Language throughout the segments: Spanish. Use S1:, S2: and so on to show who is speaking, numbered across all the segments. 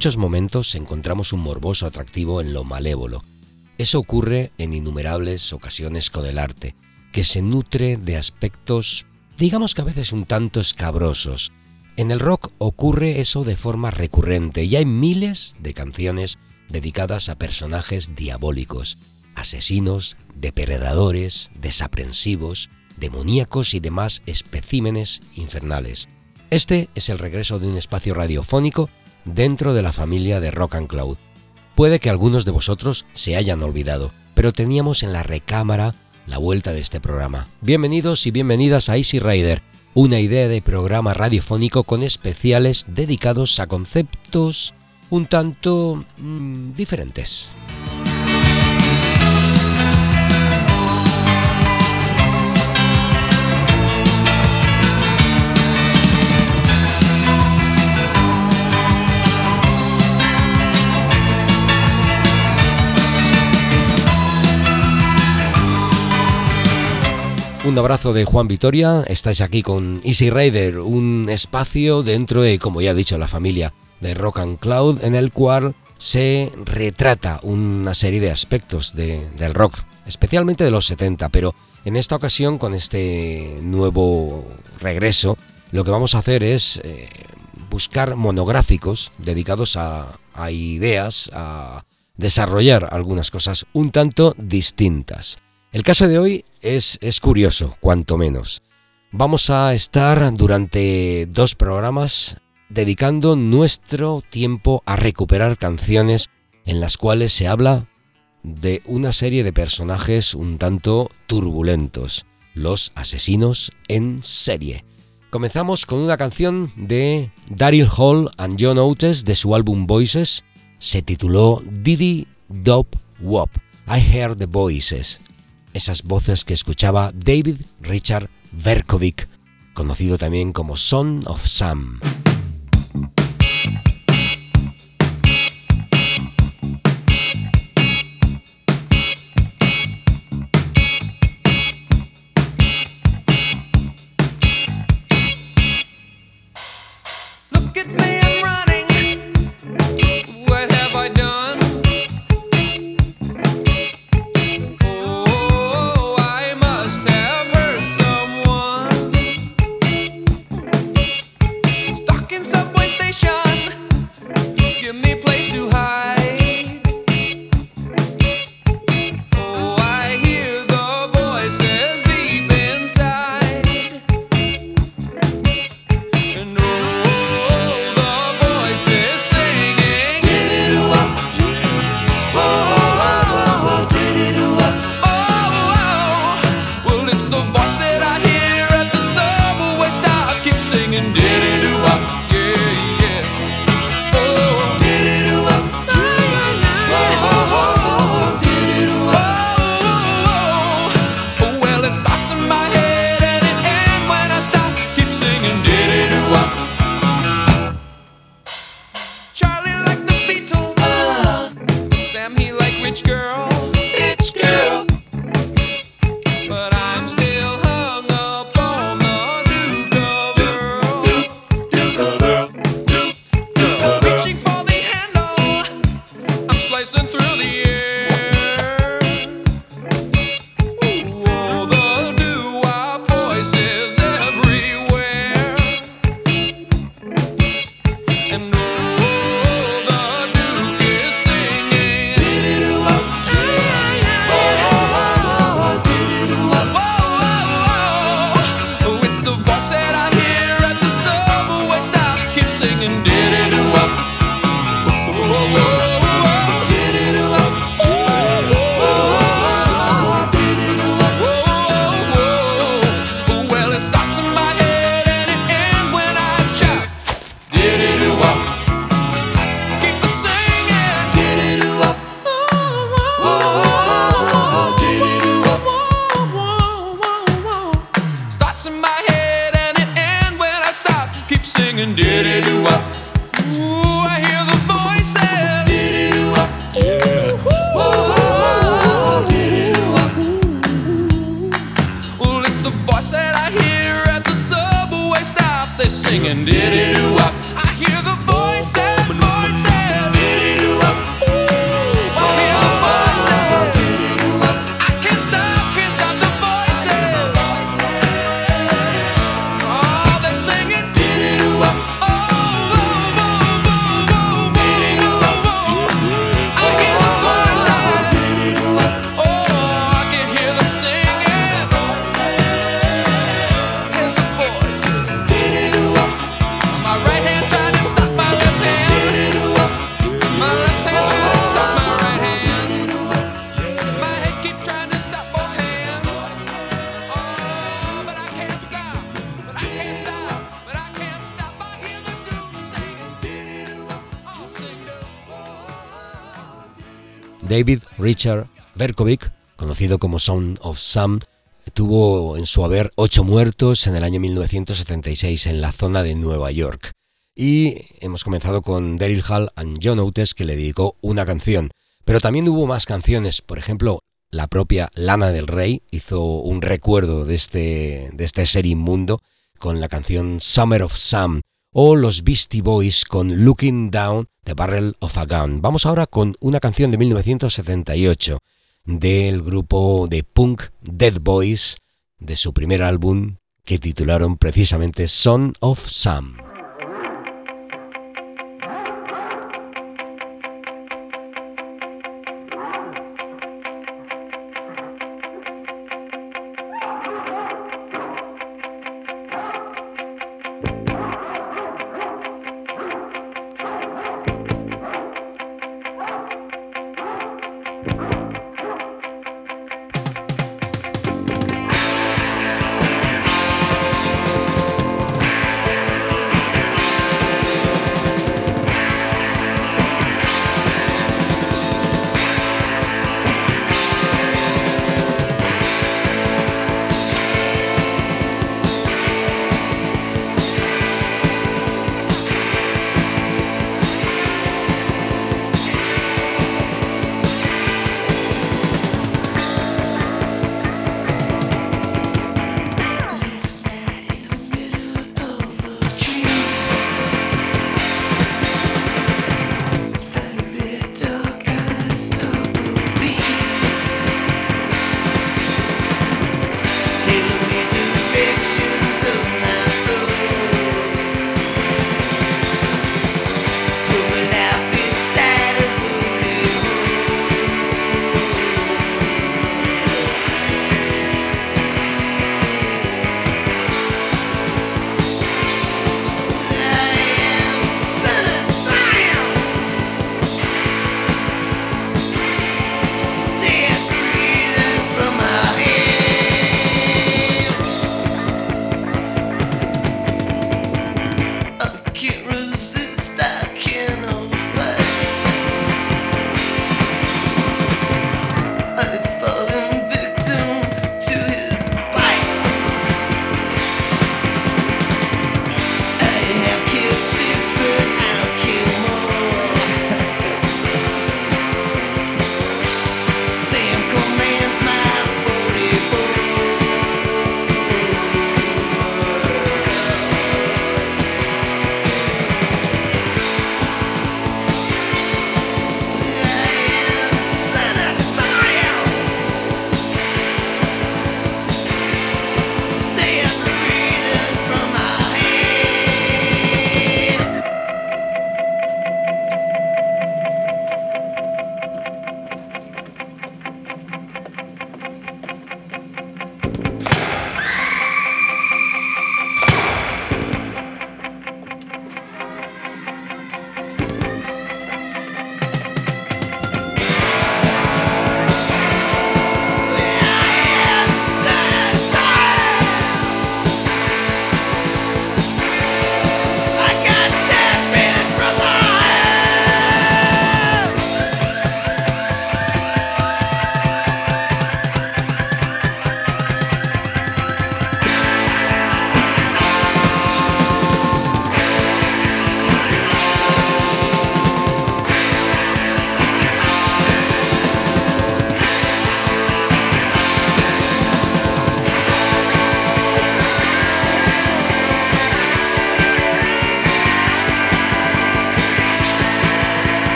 S1: Muchos momentos encontramos un morboso atractivo en lo malévolo. Eso ocurre en innumerables ocasiones con el arte, que se nutre de aspectos, digamos que a veces un tanto escabrosos. En el rock ocurre eso de forma recurrente y hay miles de canciones dedicadas a personajes diabólicos, asesinos, depredadores, desaprensivos, demoníacos y demás especímenes infernales. Este es el regreso de un espacio radiofónico dentro de la familia de Rock and Cloud. Puede que algunos de vosotros se hayan olvidado, pero teníamos en la recámara la vuelta de este programa. Bienvenidos y bienvenidas a Easy Rider, una idea de programa radiofónico con especiales dedicados a conceptos un tanto mm, diferentes. Un abrazo de Juan Vitoria, estáis aquí con Easy Rider, un espacio dentro de, como ya he dicho, la familia de Rock and Cloud, en el cual se retrata una serie de aspectos del rock, especialmente de los 70, pero en esta ocasión, con este nuevo regreso, lo que vamos a hacer es eh, buscar monográficos dedicados a, a ideas, a desarrollar algunas cosas un tanto distintas. El caso de hoy es, es curioso, cuanto menos. Vamos a estar durante dos programas dedicando nuestro tiempo a recuperar canciones en las cuales se habla de una serie de personajes un tanto turbulentos, los asesinos en serie. Comenzamos con una canción de Daryl Hall and John Oates de su álbum Voices, se tituló Diddy Dop Wop. I Heard the Voices esas voces que escuchaba David Richard Verkovic, conocido también como Son of Sam. Como Sound of Sam, tuvo en su haber ocho muertos en el año 1976 en la zona de Nueva York. Y hemos comenzado con Daryl Hall and John Oates que le dedicó una canción. Pero también hubo más canciones, por ejemplo, la propia Lana del Rey hizo un recuerdo de este, de este ser inmundo con la canción Summer of Sam o los Beastie Boys con Looking Down the Barrel of a Gun. Vamos ahora con una canción de 1978 del grupo de punk Dead Boys de su primer álbum que titularon precisamente Son of Sam.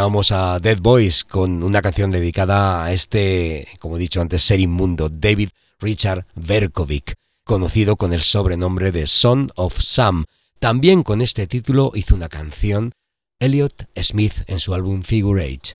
S2: Escuchábamos a Dead Boys con una canción dedicada a este, como he dicho antes, ser inmundo, David Richard Verkovic, conocido con el sobrenombre de Son of Sam. También con este título hizo una canción Elliot Smith en su álbum Figure Eight.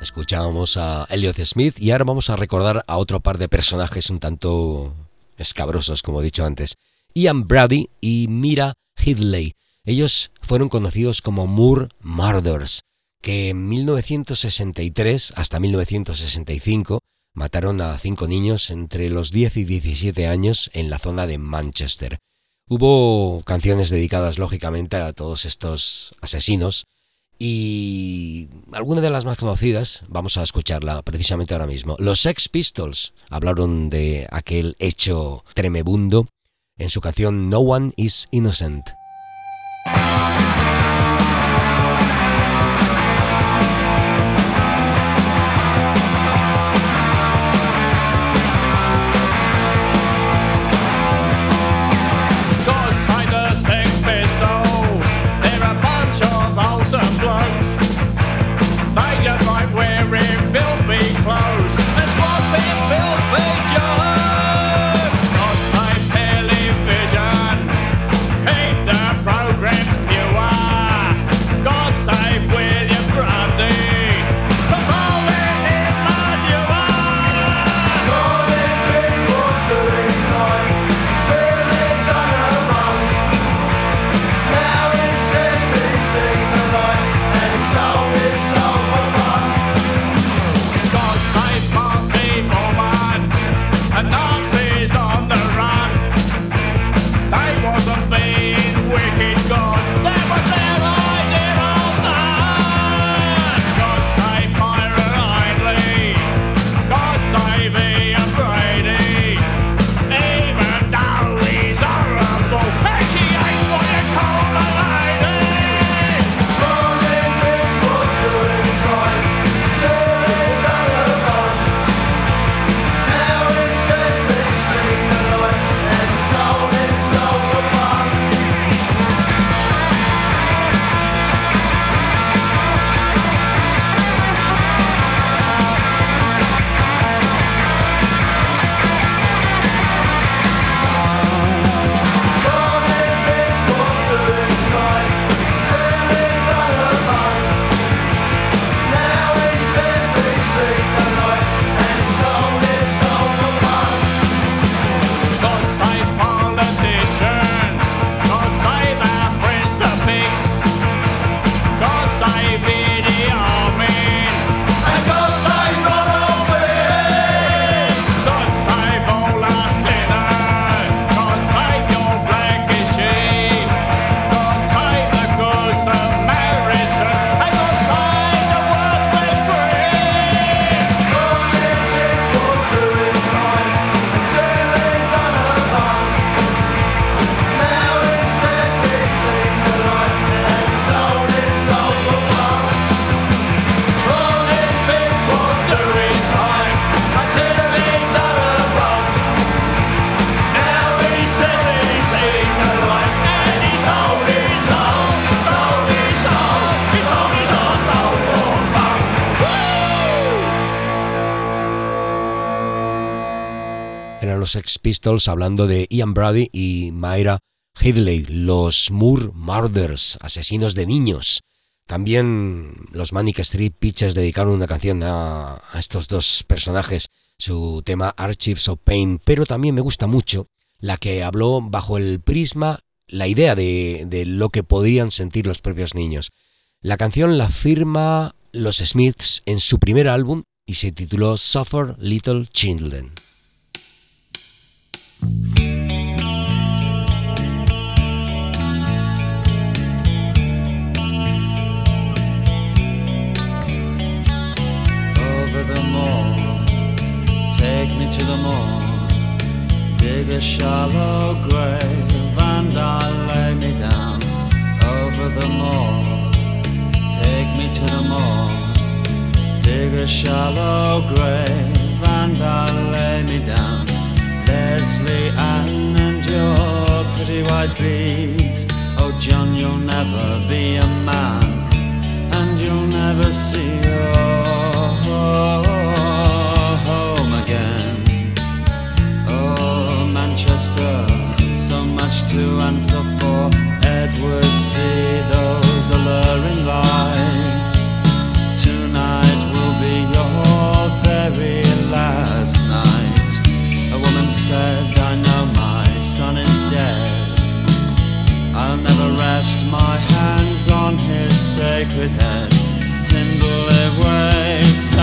S2: Escuchábamos a Elliot Smith y ahora vamos a recordar a otro par de personajes un tanto escabrosos, como he dicho antes. Ian Brady y Mira Hidley. Ellos fueron conocidos como Moore Murders, que en 1963 hasta 1965 mataron a cinco niños entre los 10 y 17 años en la zona de Manchester. Hubo canciones dedicadas lógicamente a todos estos asesinos y alguna de las más conocidas, vamos a escucharla precisamente ahora mismo. Los Sex Pistols hablaron de aquel hecho tremebundo en su canción No One is Innocent.
S1: Los Sex Pistols hablando de Ian Brady y Myra Hidley, los Moore Murders, asesinos de niños. También los Manic Street Pitches dedicaron una canción a, a estos dos personajes, su tema Archives of Pain, pero también me gusta mucho la que habló bajo el prisma, la idea de, de lo que podrían sentir los propios niños. La canción la firma los Smiths en su primer álbum y se tituló Suffer Little Children.
S3: To the moor. Dig a shallow grave and I'll lay me down over the moor. Take me to the moor. Dig a shallow grave and I'll lay me down. Leslie Ann and your pretty white beads. Oh, John, you'll never be a man and you'll never see your home again. Oh, Manchester, so much to answer for. Edward, see those alluring lights. Tonight will be your very said, I know my son is dead. I'll never rest my hands on his sacred head. Hindley wakes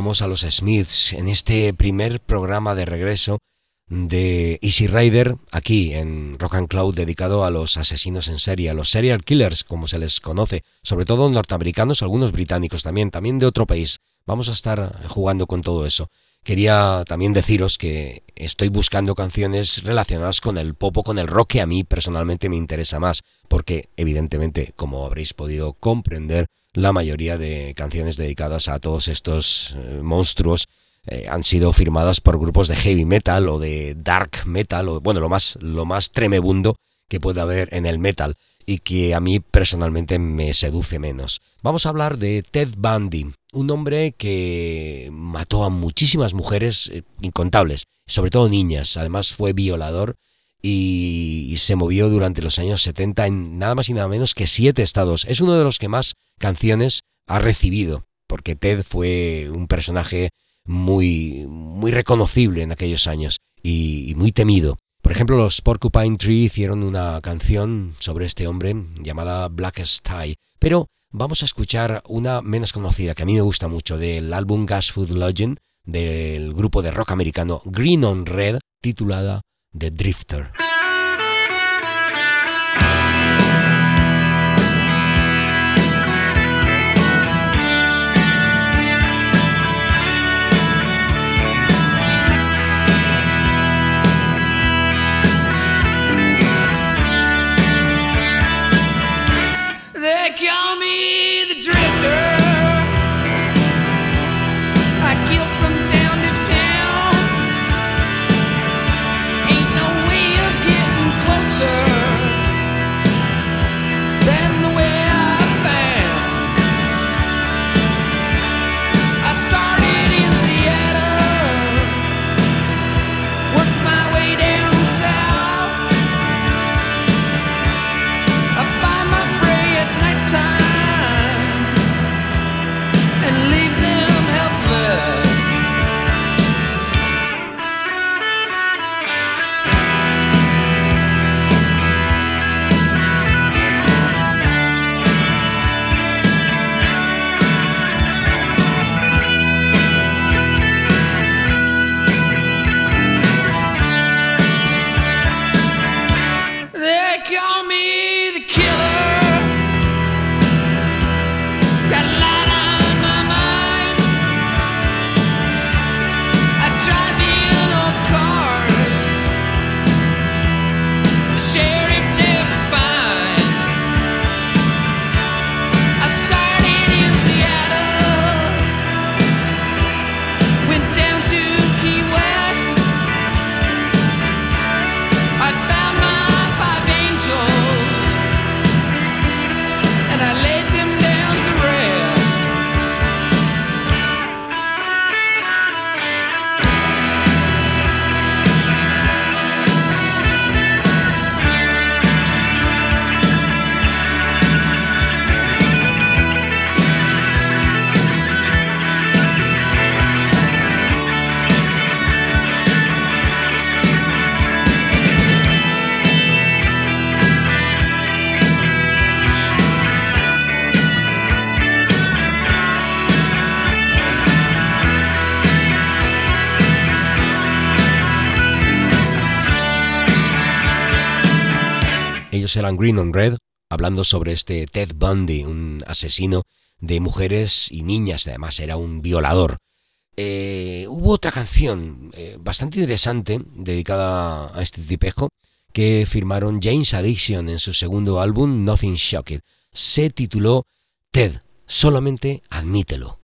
S1: escuchábamos a los Smiths en este primer programa de regreso de Easy Rider aquí en Rock and Cloud dedicado a los asesinos en serie, a los serial killers como se les conoce, sobre todo norteamericanos, algunos británicos también, también de otro país. Vamos a estar jugando con todo eso. Quería también deciros que estoy buscando canciones relacionadas con el pop o con el rock que a mí personalmente me interesa más, porque evidentemente, como habréis podido comprender, la mayoría de canciones dedicadas a todos estos eh, monstruos eh, han sido firmadas por grupos de heavy metal o de dark metal, o bueno, lo más, lo más tremebundo que puede haber en el metal y que a mí personalmente me seduce menos. Vamos a hablar de Ted Bundy, un hombre que mató a muchísimas mujeres eh, incontables, sobre todo niñas, además fue violador y, se movió durante los años 70 en nada más y nada menos que siete estados. Es uno de los que más canciones ha recibido, porque Ted fue un personaje muy, muy reconocible en aquellos años y, muy temido. Por ejemplo, los Porcupine Tree hicieron una canción sobre este hombre llamada Blackest Tie, pero vamos a escuchar una menos conocida que a mí me gusta mucho del álbum Gas Food Legend del grupo de rock americano Green on Red titulada The Drifter. Ellos eran Green on Red, hablando sobre este Ted Bundy, un asesino de mujeres y niñas, además era un violador. Eh, hubo otra canción eh, bastante interesante dedicada a este tipejo que firmaron James Addiction en su segundo álbum Nothing Shocked. Se tituló Ted, solamente admítelo.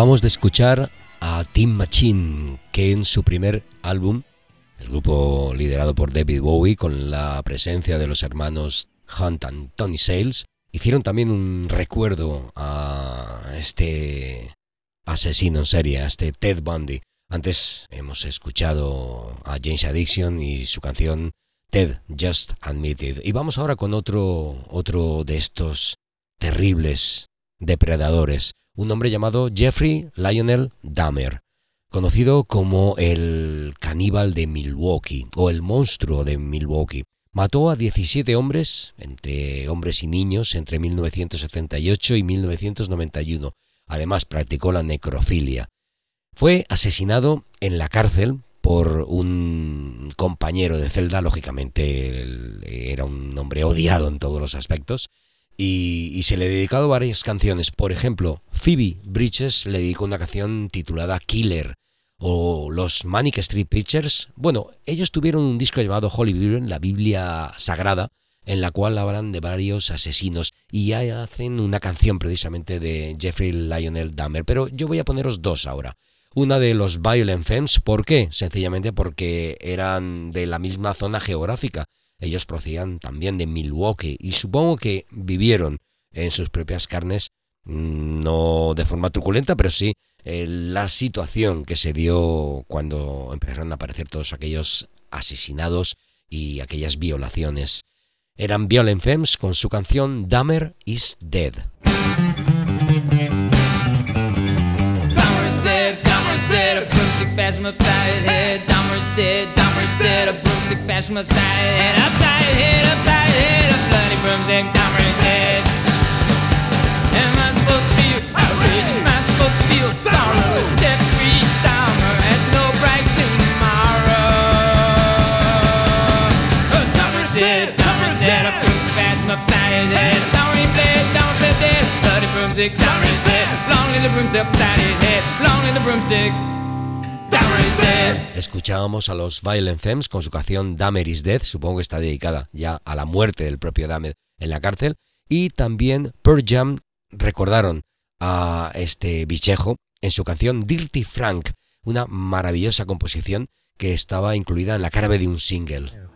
S1: Acabamos de escuchar a Tim Machine, que en su primer álbum, el grupo liderado por David Bowie, con la presencia de los hermanos Hunt and Tony Sales, hicieron también un recuerdo a este asesino en serie, a este Ted Bundy. Antes hemos escuchado a James Addiction y su canción Ted Just Admitted. Y vamos ahora con otro, otro de estos terribles depredadores, un hombre llamado Jeffrey Lionel Dahmer, conocido como el caníbal de Milwaukee o el monstruo de Milwaukee. Mató a 17 hombres, entre hombres y niños, entre 1978 y 1991. Además, practicó la necrofilia. Fue asesinado en la cárcel por un compañero de celda, lógicamente era un hombre odiado en todos los aspectos, y, y se le ha dedicado varias canciones. Por ejemplo, Phoebe Bridges le dedicó una canción titulada Killer, o los Manic Street Preachers. Bueno, ellos tuvieron un disco llamado Holy Bible, la Biblia Sagrada, en la cual hablan de varios asesinos y hacen una canción precisamente de Jeffrey Lionel Dahmer. Pero yo voy a poneros dos ahora. Una de los Violent Femmes, ¿por qué? Sencillamente porque eran de la misma zona geográfica. Ellos procedían también de Milwaukee y supongo que vivieron en sus propias carnes, mm, no de forma truculenta, pero sí eh, la situación que se dio cuando empezaron a aparecer todos aquellos asesinados y aquellas violaciones. Eran Violent Femmes con su canción Dahmer is Dead.
S4: Dead, bashed him upside head. Upside head, upside head, a bloody broomstick, dead. Am I supposed to feel outrage? Am I supposed to feel sorrow? Jeffrey Dahmer has no bright tomorrow. Dahmer's dead, Dahmer's dead, a broomstick bashed him upside head. Ain't dead, Dahmer's dead, bloody broomstick, dead. Long live the broomstick upside his head. Long live the broomstick.
S1: Escuchábamos a los Violent Femmes con su canción Dahmer is Dead, supongo que está dedicada ya a la muerte del propio Dahmer en la cárcel, y también Pearl Jam recordaron a este bichejo en su canción Dirty Frank, una maravillosa composición que estaba incluida en la cara de un single.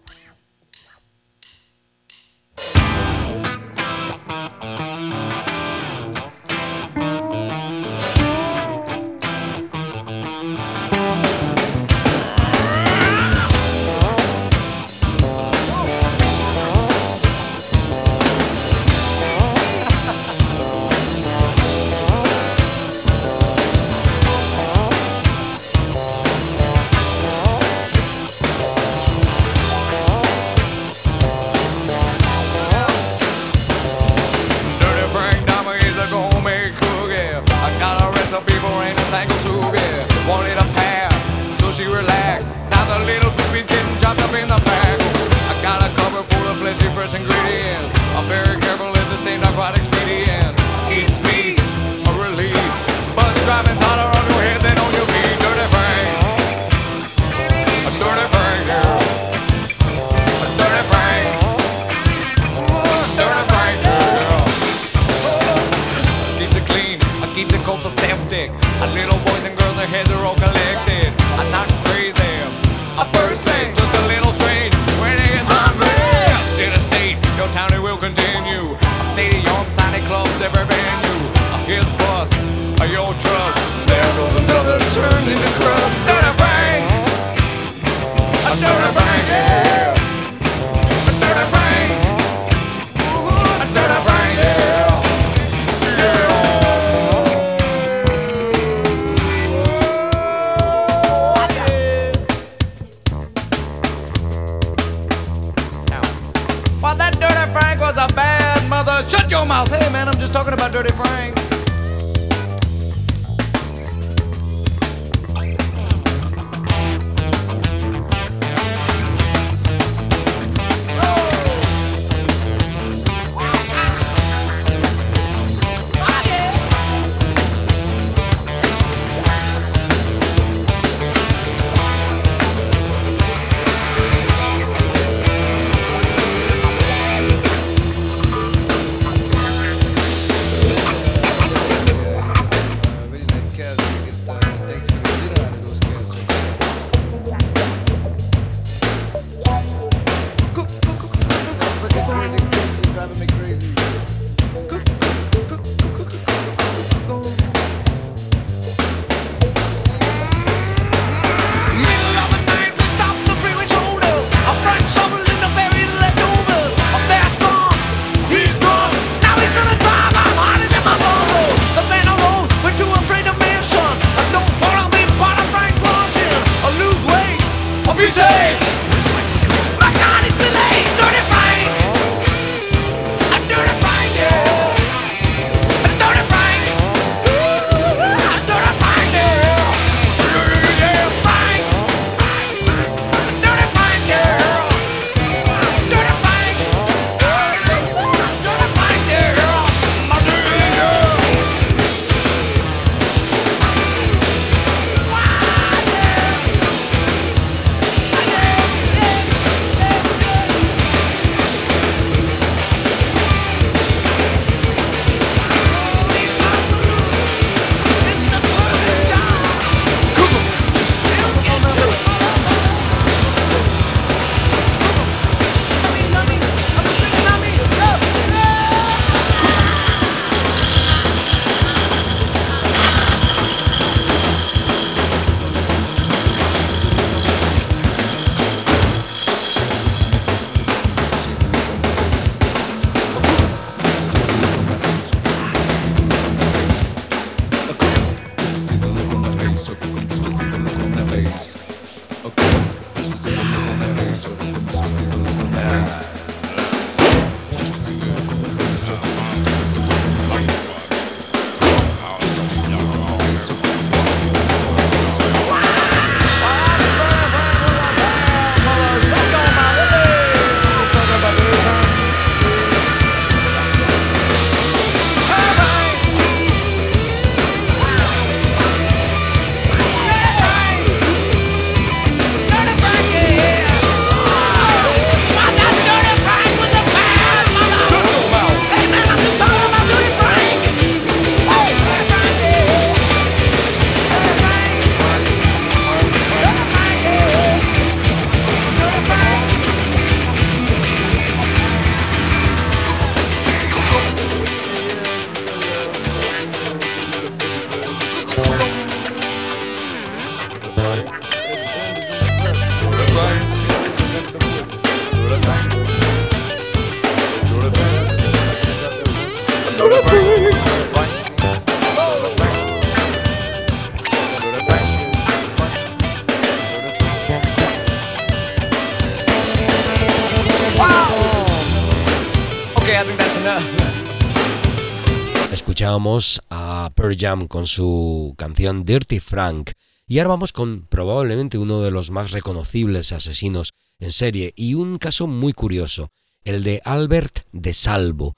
S5: A
S1: Pearl Jam con su canción Dirty Frank. Y ahora vamos con probablemente uno de los más reconocibles asesinos en serie y un caso muy curioso, el de Albert de Salvo,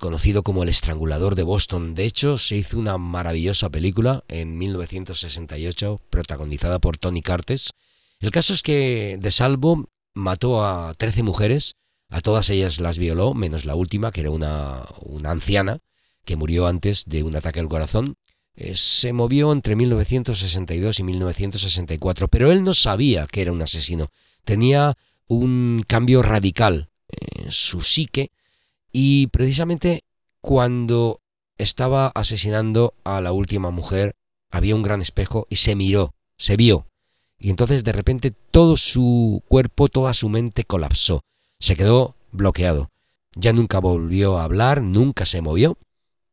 S1: conocido como el estrangulador de Boston. De hecho, se hizo una maravillosa película en 1968 protagonizada por Tony Curtis. El caso es que de Salvo mató a 13 mujeres, a todas ellas las violó, menos la última, que era una, una anciana, que murió antes de un ataque al corazón. Eh, se movió entre 1962 y 1964, pero él no sabía que era un asesino. Tenía un cambio radical en su psique y precisamente cuando estaba asesinando a la última mujer había un gran espejo y se miró, se vio. Y entonces de repente todo su cuerpo, toda su mente colapsó. Se quedó bloqueado. Ya nunca volvió a hablar, nunca se movió.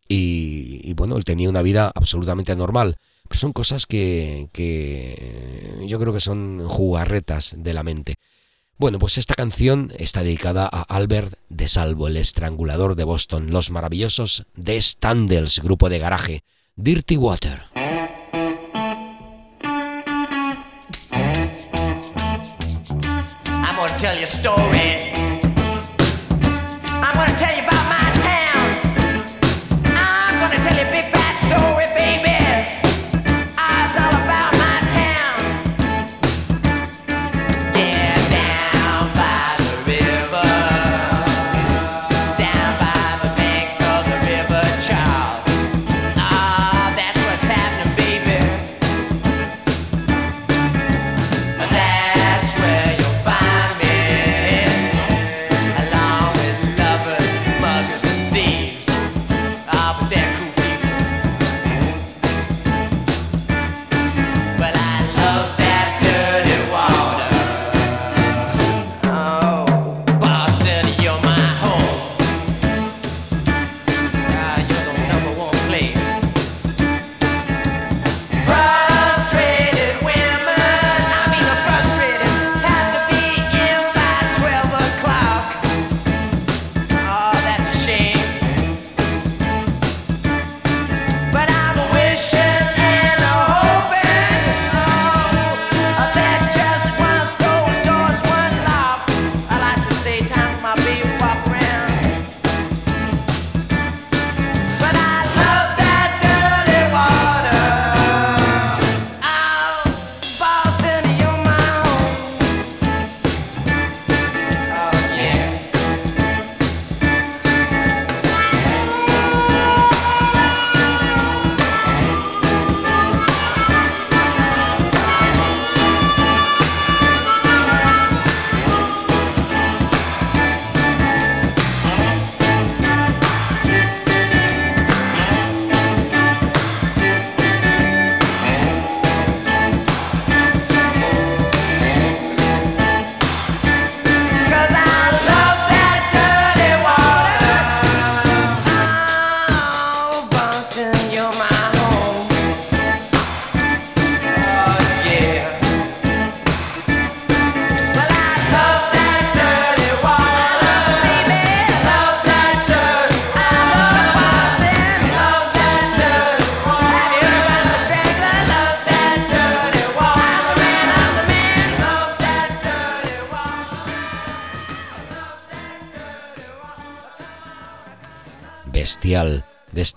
S1: Y, y bueno, él tenía una vida absolutamente normal. Pero son cosas que, que yo creo que son jugarretas de la mente. Bueno, pues esta canción está dedicada a Albert de Salvo, el estrangulador de Boston, los maravillosos The Standells, grupo de garaje, Dirty Water.
S6: I'm gonna tell you a story. I'm gonna tell you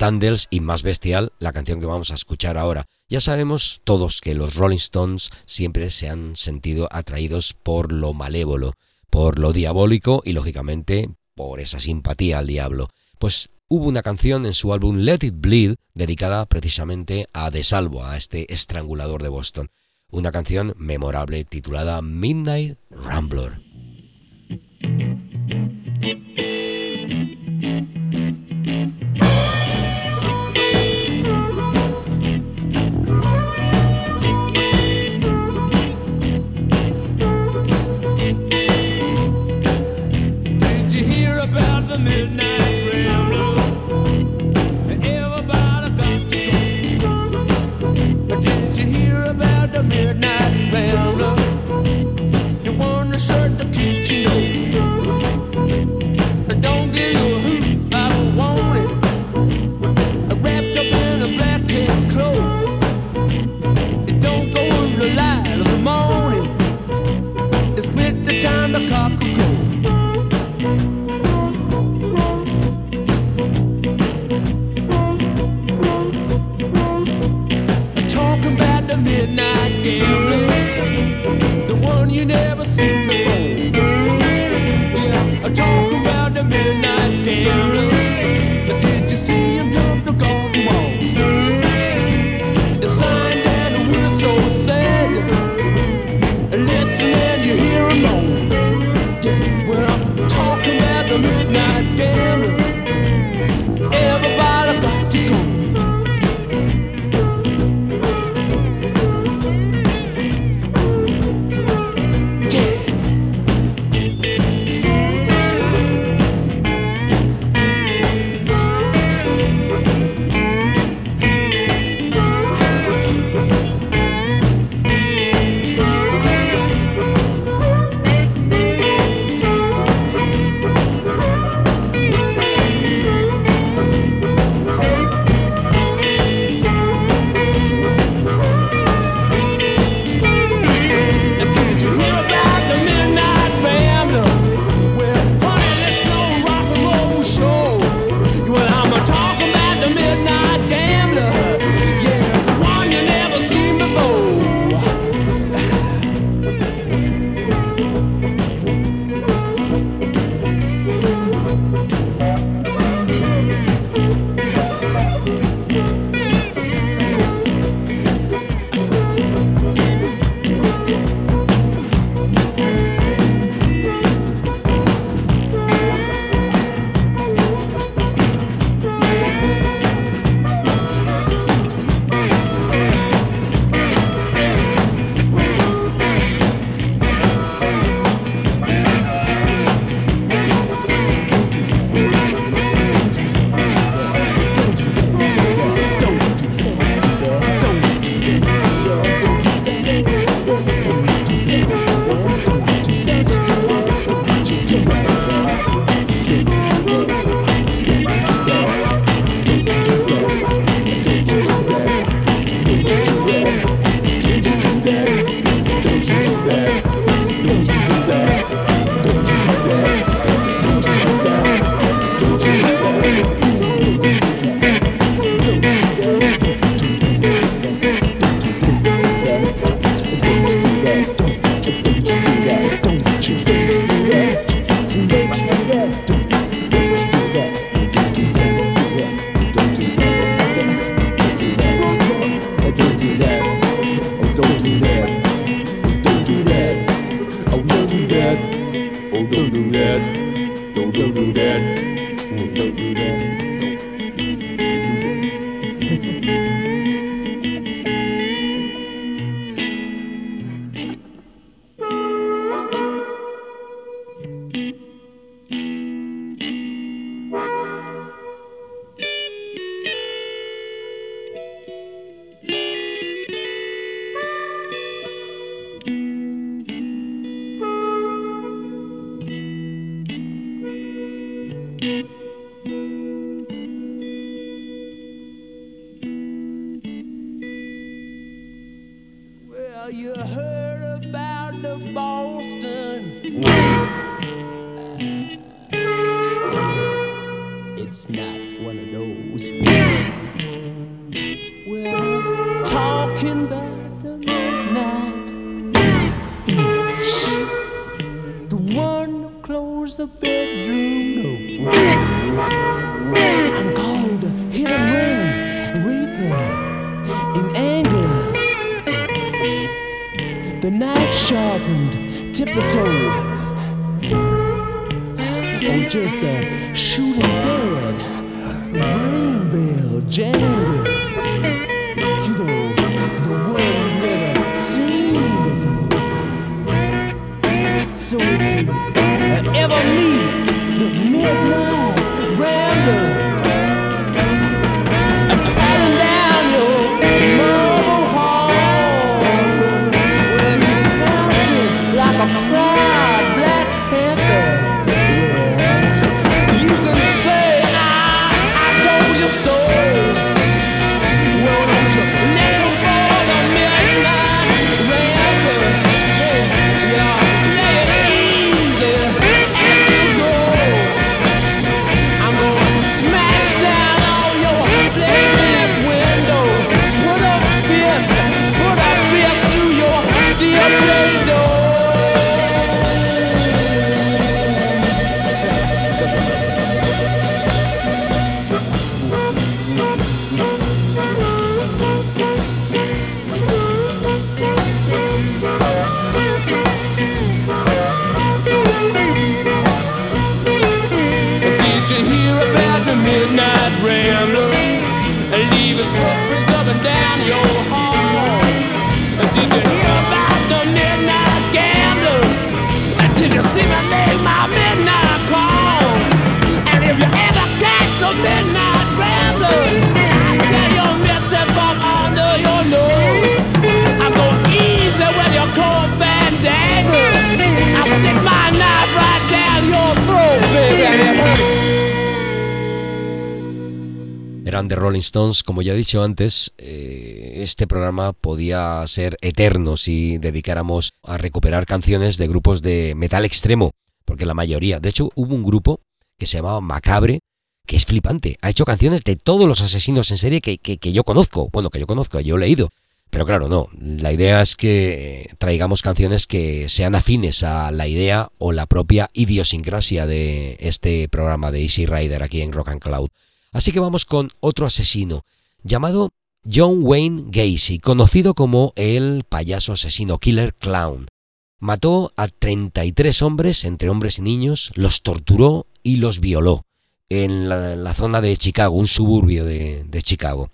S1: de Standells y más bestial la canción que vamos a escuchar ahora. Ya sabemos todos que los Rolling Stones siempre se han sentido atraídos por lo malévolo, por lo diabólico y lógicamente por esa simpatía al diablo. Pues hubo una canción en su álbum Let It Bleed dedicada precisamente a De Salvo, a este estrangulador de Boston. Una canción memorable titulada Midnight Rambler. Como ya he dicho antes, eh, este programa podía ser eterno si dedicáramos a recuperar canciones de grupos de metal extremo, porque la mayoría, de hecho hubo un grupo que se llamaba Macabre, que es flipante, ha hecho canciones de todos los asesinos en serie que, que- que yo conozco, bueno, que yo conozco, yo he leído, pero claro, no, la idea es que traigamos canciones que sean afines a la idea o la propia idiosincrasia de este programa de Easy Rider aquí en Rock and Cloud. Así que vamos con otro asesino llamado John Wayne Gacy, conocido como el payaso asesino Killer Clown. Mató a 33 hombres, entre hombres y niños, los torturó y los violó en la, zona de Chicago, un suburbio de, Chicago.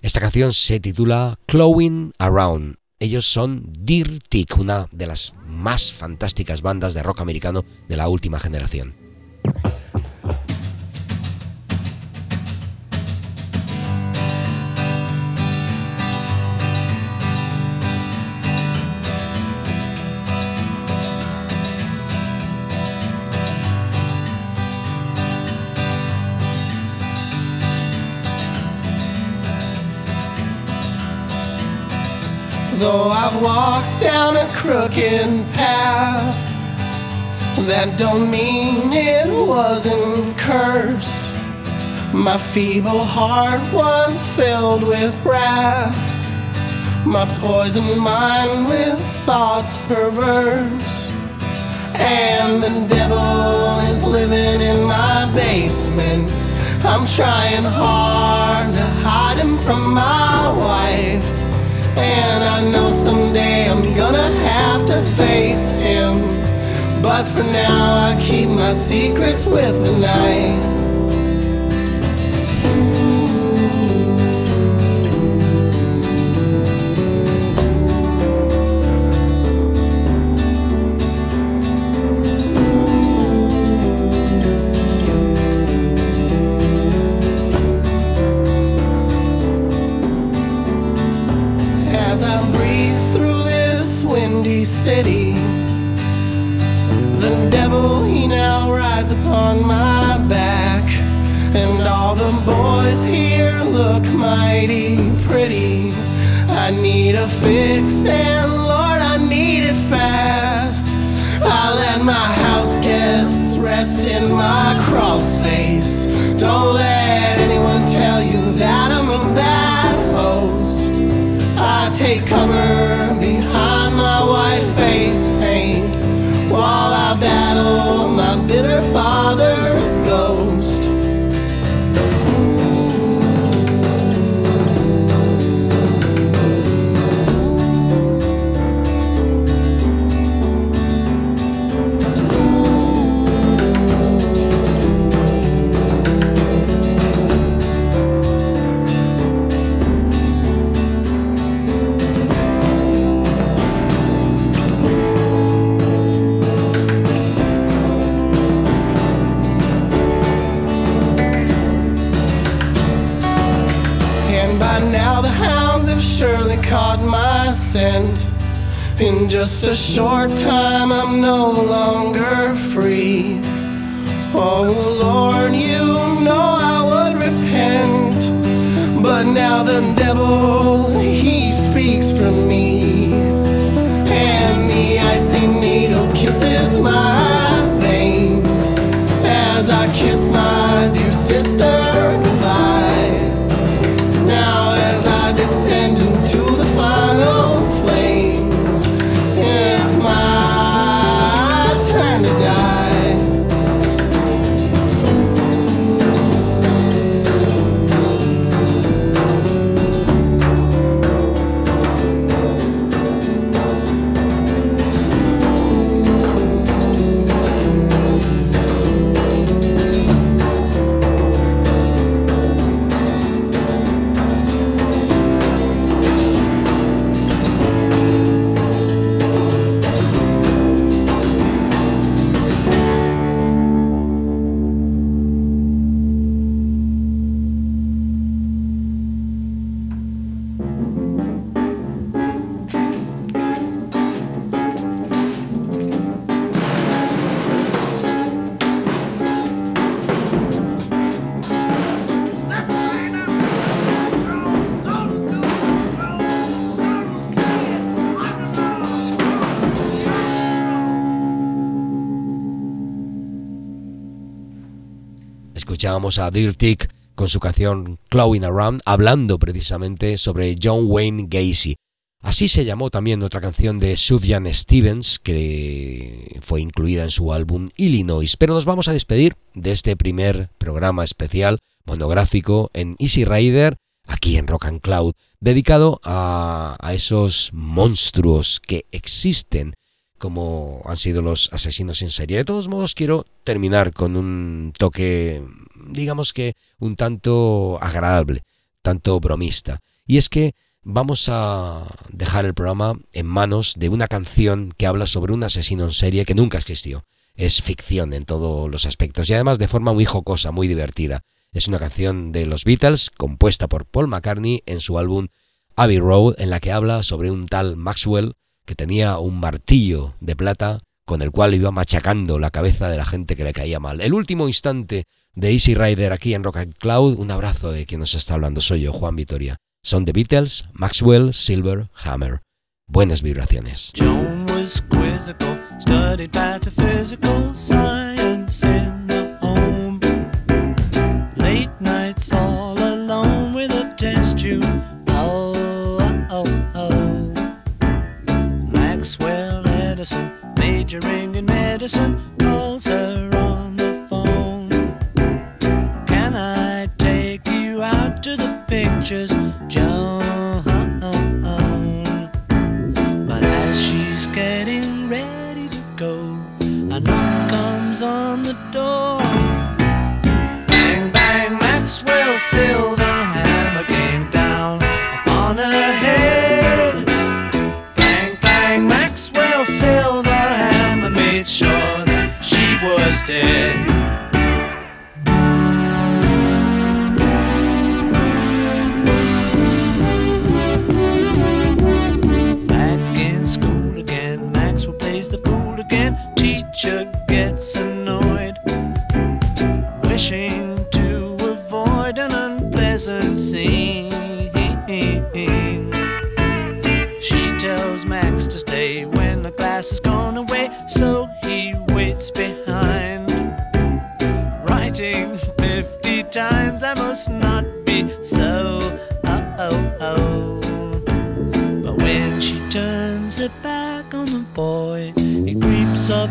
S1: Esta canción se titula Clawing Around. Ellos son Deer Tick, una de las más fantásticas bandas de rock americano de la última generación.
S7: Though I've walked down a crooked path, that don't mean it wasn't cursed. My feeble heart was filled with wrath, my poisoned mind with thoughts perverse. And the devil is living in my basement. I'm trying hard to hide him from my wife. And I know someday I'm gonna have to face him. But for now, I keep my secrets with the night. city. The devil he now rides upon my back, and all the boys here look mighty pretty. I need a fix, and Lord, I need it fast. I let my house guests rest in my crawl space. Don't let anyone tell you that I'm a bad take cover behind my white face paint while I battle my bitter father's ghost. Just a short
S1: time, A Dirtic con su canción Clawing Around, hablando precisamente sobre John Wayne Gacy. Así se llamó también otra canción de Sufjan Stevens, que fue incluida en su álbum Illinois. Pero nos vamos a despedir de este primer programa especial monográfico en Easy Rider, aquí en Rock and Cloud, dedicado a, a esos monstruos que existen como han sido los asesinos en serie. De todos modos, quiero terminar con un toque, digamos que un tanto agradable, tanto bromista. Y es que vamos a dejar el programa en manos de una canción que habla sobre un asesino en serie que nunca existió. Es ficción en todos los aspectos y además de forma muy jocosa, muy divertida. Es una canción de los Beatles compuesta por Paul McCartney en su álbum Abbey Road en la que habla sobre un tal Maxwell que tenía un martillo de plata con el cual iba machacando la cabeza de la gente que le caía mal. El último instante de Easy Rider aquí en Rock and Cloud, un abrazo de quien nos está hablando, soy yo, Juan Vitoria. Son The Beatles, Maxwell, Silver, Hammer. Buenas vibraciones.
S8: Joan was quizzical, studied metaphysical science in the home. Late nights all alone with a test tube. Oh, oh, oh. Maxwell Edison, majoring in medicine, calls her Silver away, so he waits behind. Writing 50 times, I must not be so. Oh, oh, oh. But when she turns her back on the boy, he creeps up